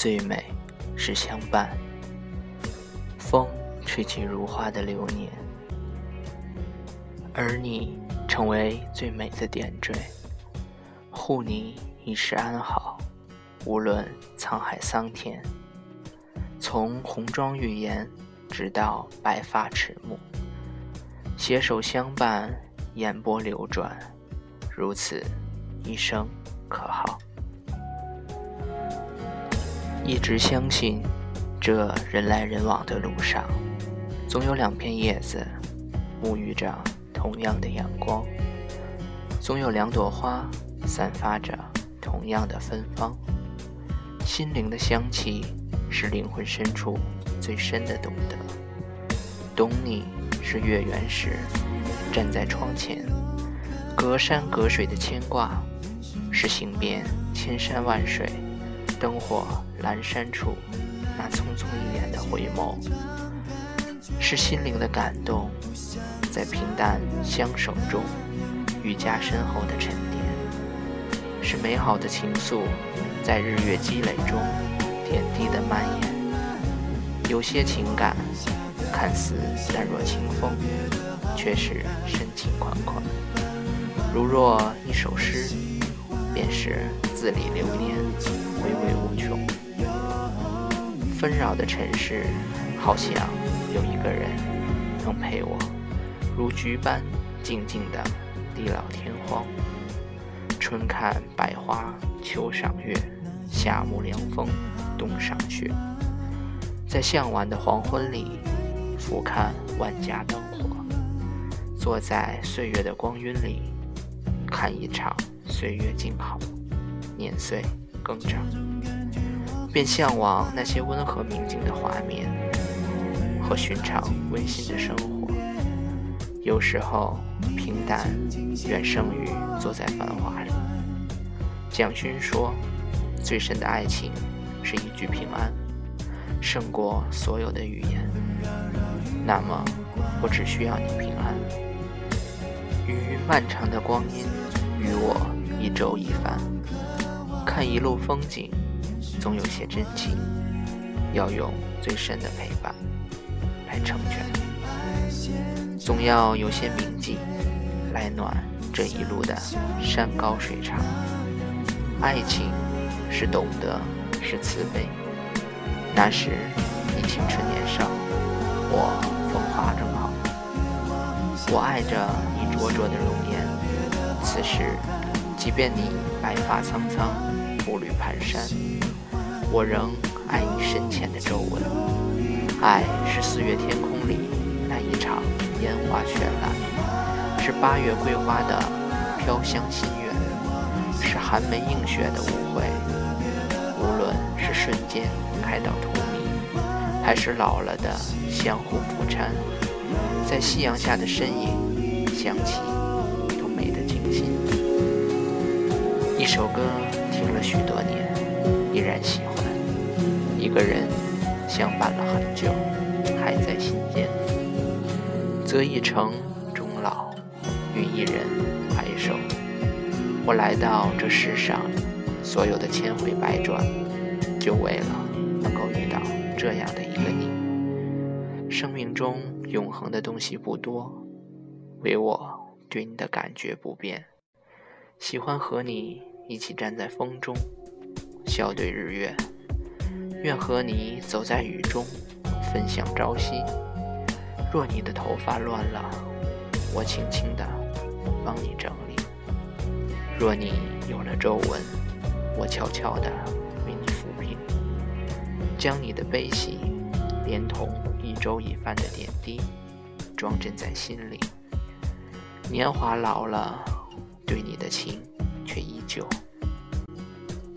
最美是相伴，风吹起如花的流年，而你成为最美的点缀，护你一世安好，无论沧海桑田。从红妆玉颜，直到白发迟暮，携手相伴，烟波流转，如此一生可好？一直相信，这人来人往的路上，总有两片叶子沐浴着同样的阳光，总有两朵花散发着同样的芬芳。心灵的香气是灵魂深处最深的懂得。懂你是月圆时站在窗前，隔山隔水的牵挂，是行遍千山万水。灯火阑珊处，那匆匆一眼的回眸，是心灵的感动，在平淡相守中愈加深厚的沉淀；是美好的情愫，在日月积累中点滴的蔓延。有些情感看似淡若清风，却是深情款款。如若一首诗，便是字里流年。回味无穷，纷扰的城市，好像有一个人能陪我，如菊般静静的地老天荒。春看百花，秋赏月，夏沐凉风，冬赏雪。在向晚的黄昏里，俯瞰万家灯火，坐在岁月的光晕里，看一场岁月静好，年岁。更长，便向往那些温和宁静的画面和寻常温馨的生活。有时候，平淡远胜于坐在繁华里。蒋勋说：“最深的爱情是一句平安，胜过所有的语言。”那么，我只需要你平安。于漫长的光阴，与我一粥一饭。看一路风景，总有些真情，要用最深的陪伴来成全。总要有些铭记，来暖这一路的山高水长。爱情是懂得，是慈悲。那时你青春年少，我风华正茂。我爱着你灼灼的容颜，此时，即便你白发苍苍。步履蹒跚，我仍爱你深浅的皱纹。爱是四月天空里那一场烟花绚烂，是八月桂花的飘香心愿，是寒梅映雪的误会。无论是瞬间开到荼蘼，还是老了的相互扶搀，在夕阳下的身影，想起都美得惊心。一首歌。听了许多年，依然喜欢一个人，相伴了很久，还在心间。择一城终老，与一人白首。我来到这世上，所有的千回百转，就为了能够遇到这样的一个你。生命中永恒的东西不多，唯我对你的感觉不变。喜欢和你。一起站在风中，笑对日月。愿和你走在雨中，分享朝夕。若你的头发乱了，我轻轻地帮你整理；若你有了皱纹，我悄悄地为你抚平。将你的悲喜，连同一粥一饭的点滴，装帧在心里。年华老了，对你的情。却依旧，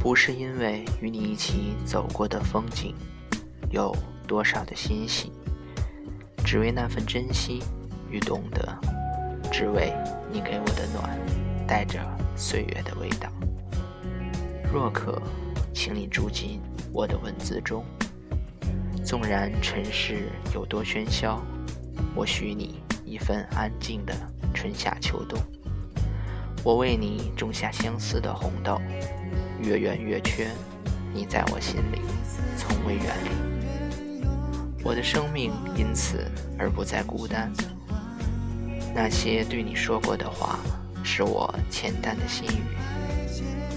不是因为与你一起走过的风景有多少的欣喜，只为那份珍惜与懂得，只为你给我的暖，带着岁月的味道。若可，请你住进我的文字中，纵然尘世有多喧嚣，我许你一份安静的春夏秋冬。我为你种下相思的红豆，月圆月缺，你在我心里从未远离，我的生命因此而不再孤单。那些对你说过的话，是我浅淡的心语；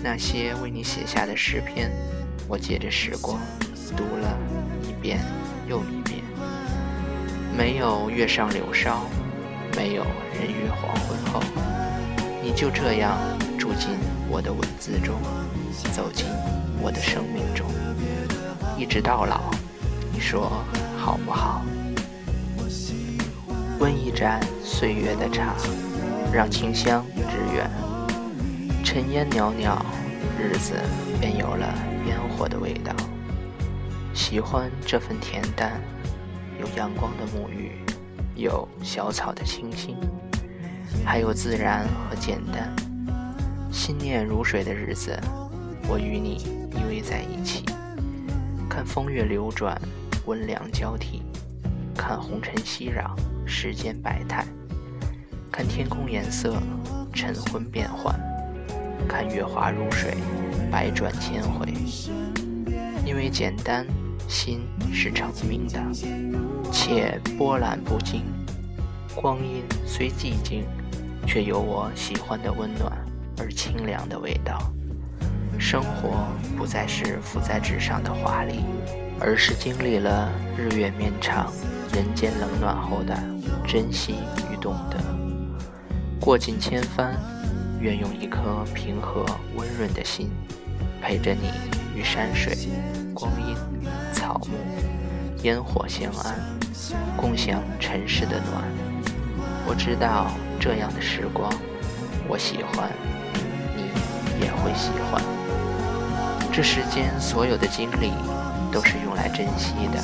那些为你写下的诗篇，我借着时光读了一遍又一遍。没有月上柳梢，没有人约黄昏后，你就这样住进我的文字中，走进我的生命中，一直到老。你说好不好？温一盏岁月的茶，让清香致远。尘烟袅袅，日子便有了烟火的味道。喜欢这份恬淡。有阳光的沐浴，有小草的清新，还有自然和简单。心念如水的日子，我与你依偎在一起，看风月流转，温凉交替；看红尘熙攘，世间百态；看天空颜色，晨昏变幻；看月华如水，百转千回。因为简单。心是澄明的，且波澜不惊。光阴虽寂静，却有我喜欢的温暖而清凉的味道。生活不再是浮在纸上的华丽，而是经历了日月绵长、人间冷暖后的珍惜与懂得。过尽千帆，愿用一颗平和温润的心，陪着你与山水、光阴。草木、烟火相安，共享尘世的暖。我知道这样的时光，我喜欢，你也会喜欢。这世间所有的经历，都是用来珍惜的；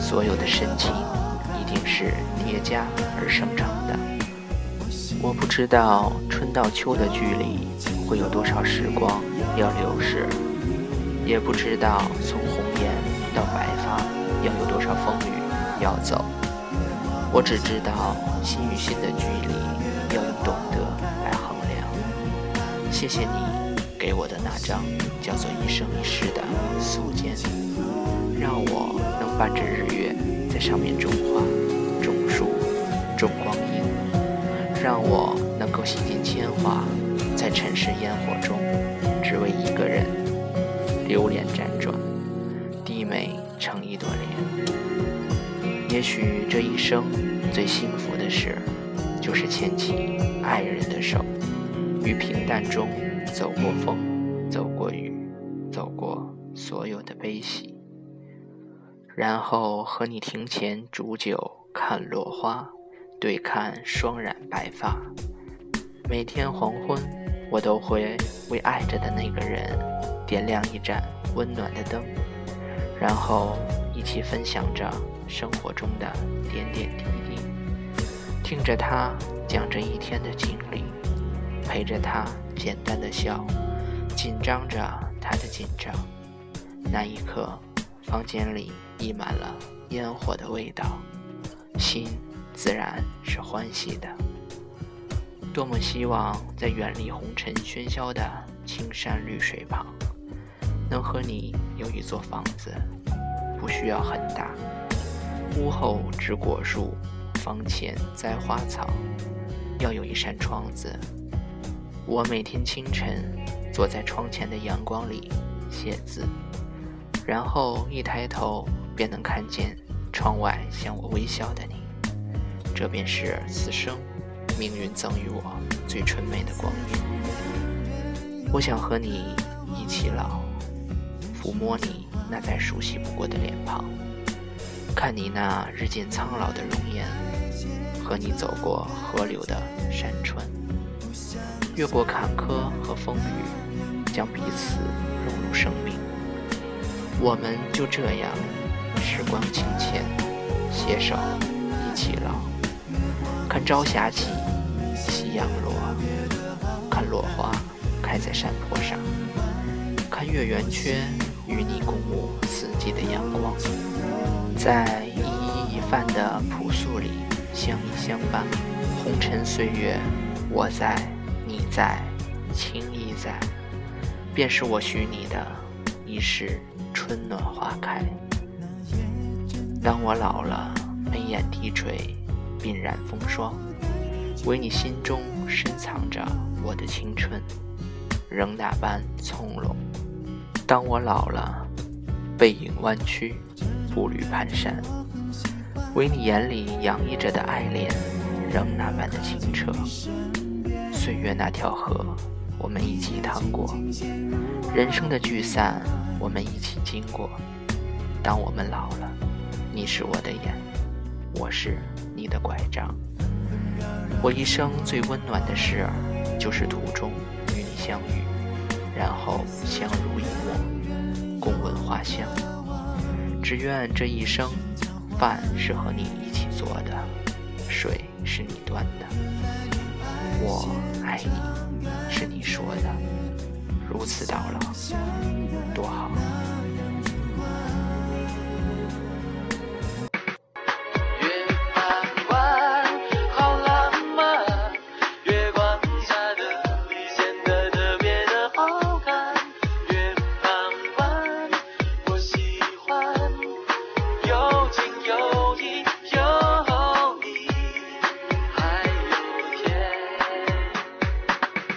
所有的深情，一定是叠加而生成的。我不知道春到秋的距离会有多少时光要流逝，也不知道从红颜。到白发要有多少风雨要走？我只知道心与心的距离要用懂得来衡量。谢谢你给我的那张叫做一生一世的素笺，让我能伴着日月在上面种花、种树、种光阴，让我能够洗尽铅华，在尘世烟火中，只为一个人流连辗转。低眉成一朵莲。也许这一生最幸福的事，就是牵起爱人的手，于平淡中走过风，走过雨，走过所有的悲喜，然后和你庭前煮酒看落花，对看双染白发。每天黄昏，我都会为爱着的那个人点亮一盏温暖的灯。然后一起分享着生活中的点点滴滴，听着他讲这一天的经历，陪着他简单的笑，紧张着他的紧张。那一刻，房间里溢满了烟火的味道，心自然是欢喜的。多么希望在远离红尘喧嚣的青山绿水旁。能和你有一座房子，不需要很大，屋后植果树，房前栽花草，要有一扇窗子。我每天清晨坐在窗前的阳光里写字，然后一抬头便能看见窗外向我微笑的你。这便是此生命运赠予我最纯美的光阴。我想和你一起老。抚摸你那再熟悉不过的脸庞，看你那日渐苍老的容颜，和你走过河流的山川，越过坎坷和风雨，将彼此融入生命。我们就这样，时光清浅，携手一起老。看朝霞起，夕阳落，看落花开在山坡上，看月圆缺。与你共舞四季的阳光，在一衣一饭的朴素里相依相伴。红尘岁月，我在，你在，情谊在，便是我许你的已是春暖花开。当我老了，眉眼低垂，鬓染风霜，唯你心中深藏着我的青春，仍那般从容。当我老了，背影弯曲，步履蹒跚，唯你眼里洋溢着的爱恋，仍那般的清澈。岁月那条河，我们一起趟过；人生的聚散，我们一起经过。当我们老了，你是我的眼，我是你的拐杖。我一生最温暖的事儿，就是途中与你相遇，相濡以沫，共闻花香。只愿这一生，饭是和你一起做的，水是你端的，我爱你是你说的，如此到老，多好。